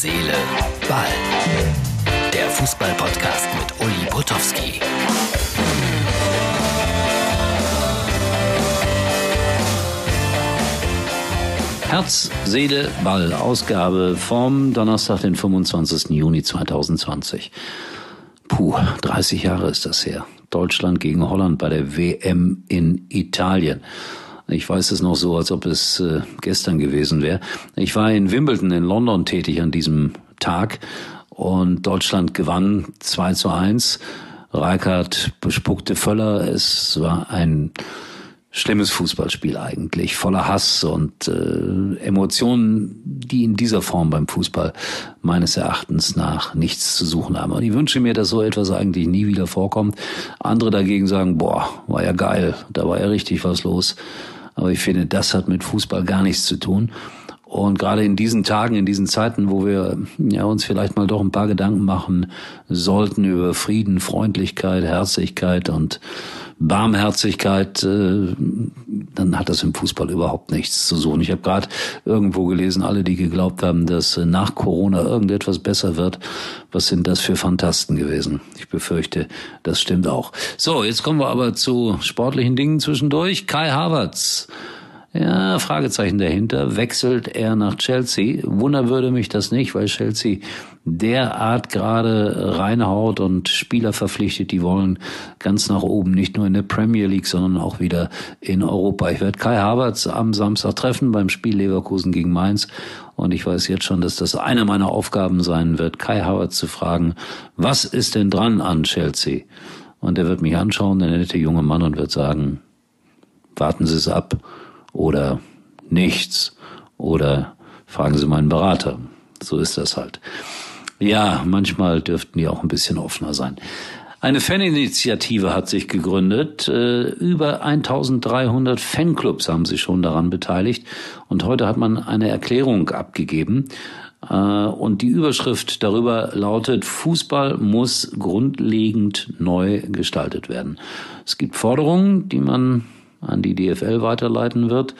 Seele, Ball. Der Fußball-Podcast mit Uli Potowski. Herz, Seele, Ball. Ausgabe vom Donnerstag, den 25. Juni 2020. Puh, 30 Jahre ist das her. Deutschland gegen Holland bei der WM in Italien. Ich weiß es noch so, als ob es äh, gestern gewesen wäre. Ich war in Wimbledon in London tätig an diesem Tag und Deutschland gewann 2 zu 1. Reikert bespuckte Völler. Es war ein schlimmes Fußballspiel eigentlich, voller Hass und äh, Emotionen, die in dieser Form beim Fußball meines Erachtens nach nichts zu suchen haben. Und ich wünsche mir, dass so etwas eigentlich nie wieder vorkommt. Andere dagegen sagen, boah, war ja geil, da war ja richtig was los. Aber ich finde, das hat mit Fußball gar nichts zu tun. Und gerade in diesen Tagen, in diesen Zeiten, wo wir ja, uns vielleicht mal doch ein paar Gedanken machen sollten über Frieden, Freundlichkeit, Herzlichkeit und Barmherzigkeit, äh, dann hat das im Fußball überhaupt nichts zu suchen. Ich habe gerade irgendwo gelesen, alle, die geglaubt haben, dass nach Corona irgendetwas besser wird, was sind das für Fantasten gewesen? Ich befürchte, das stimmt auch. So, jetzt kommen wir aber zu sportlichen Dingen zwischendurch. Kai Havertz ja, Fragezeichen dahinter. Wechselt er nach Chelsea? Wunder würde mich das nicht, weil Chelsea derart gerade reinhaut und Spieler verpflichtet, die wollen ganz nach oben, nicht nur in der Premier League, sondern auch wieder in Europa. Ich werde Kai Havertz am Samstag treffen beim Spiel Leverkusen gegen Mainz und ich weiß jetzt schon, dass das eine meiner Aufgaben sein wird, Kai Havertz zu fragen, was ist denn dran an Chelsea? Und er wird mich anschauen, der nette junge Mann, und wird sagen, warten Sie es ab oder nichts oder fragen Sie meinen Berater. So ist das halt. Ja, manchmal dürften die auch ein bisschen offener sein. Eine Faninitiative hat sich gegründet. Äh, über 1300 Fanclubs haben sich schon daran beteiligt. Und heute hat man eine Erklärung abgegeben. Äh, und die Überschrift darüber lautet, Fußball muss grundlegend neu gestaltet werden. Es gibt Forderungen, die man an die DFL weiterleiten wird.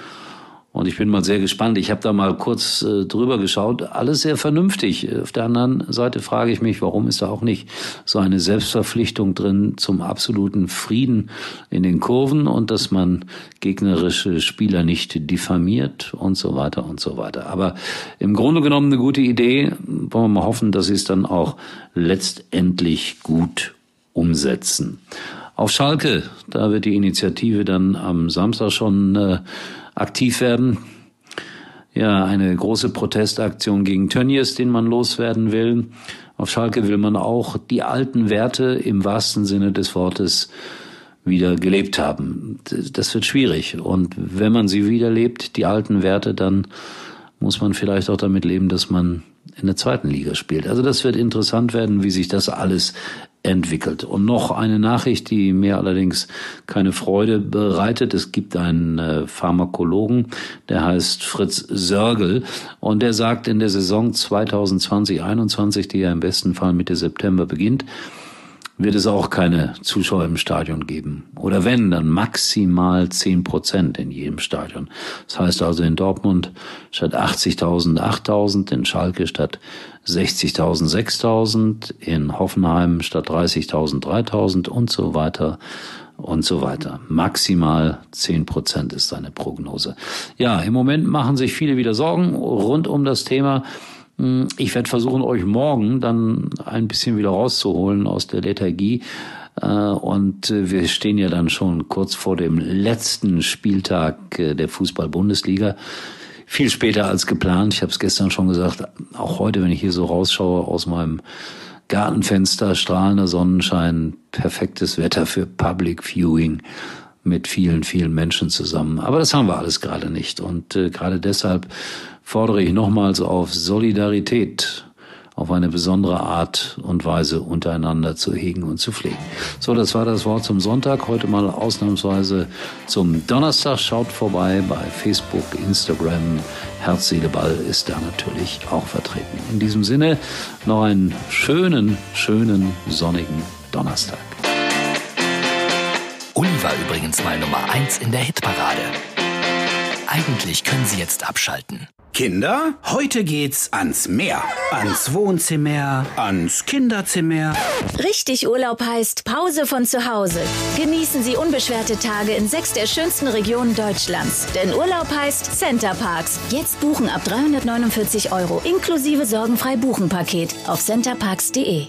Und ich bin mal sehr gespannt. Ich habe da mal kurz äh, drüber geschaut. Alles sehr vernünftig. Auf der anderen Seite frage ich mich, warum ist da auch nicht so eine Selbstverpflichtung drin zum absoluten Frieden in den Kurven und dass man gegnerische Spieler nicht diffamiert und so weiter und so weiter. Aber im Grunde genommen eine gute Idee. Wollen wir mal hoffen, dass sie es dann auch letztendlich gut umsetzen. Auf Schalke, da wird die Initiative dann am Samstag schon äh, aktiv werden. Ja, eine große Protestaktion gegen Tönnies, den man loswerden will. Auf Schalke will man auch die alten Werte im wahrsten Sinne des Wortes wieder gelebt haben. Das wird schwierig. Und wenn man sie wiederlebt, die alten Werte, dann muss man vielleicht auch damit leben, dass man in der zweiten Liga spielt. Also das wird interessant werden, wie sich das alles entwickelt. Und noch eine Nachricht, die mir allerdings keine Freude bereitet. Es gibt einen äh, Pharmakologen, der heißt Fritz Sörgel und der sagt in der Saison 2020-21, die ja im besten Fall Mitte September beginnt, wird es auch keine Zuschauer im Stadion geben. Oder wenn, dann maximal zehn Prozent in jedem Stadion. Das heißt also in Dortmund statt 80.000 8.000, in Schalke statt 60.000 6.000, in Hoffenheim statt 30.000 3.000 und so weiter und so weiter. Maximal zehn Prozent ist seine Prognose. Ja, im Moment machen sich viele wieder Sorgen rund um das Thema. Hm, ich werde versuchen, euch morgen dann ein bisschen wieder rauszuholen aus der Lethargie. Äh, und äh, wir stehen ja dann schon kurz vor dem letzten Spieltag äh, der Fußball-Bundesliga. Viel später als geplant. Ich habe es gestern schon gesagt. Auch heute, wenn ich hier so rausschaue aus meinem Gartenfenster, strahlender Sonnenschein, perfektes Wetter für Public Viewing mit vielen, vielen Menschen zusammen. Aber das haben wir alles gerade nicht. Und äh, gerade deshalb fordere ich nochmals auf Solidarität auf eine besondere Art und Weise untereinander zu hegen und zu pflegen. So, das war das Wort zum Sonntag. Heute mal ausnahmsweise zum Donnerstag. Schaut vorbei bei Facebook, Instagram. Herz, ist da natürlich auch vertreten. In diesem Sinne noch einen schönen, schönen, sonnigen Donnerstag. Uli war übrigens mal Nummer eins in der Hitparade. Eigentlich können Sie jetzt abschalten. Kinder, heute geht's ans Meer. Ans Wohnzimmer, ans Kinderzimmer. Richtig Urlaub heißt Pause von zu Hause. Genießen Sie unbeschwerte Tage in sechs der schönsten Regionen Deutschlands. Denn Urlaub heißt Center Parks. Jetzt buchen ab 349 Euro inklusive sorgenfrei Buchenpaket auf centerparks.de.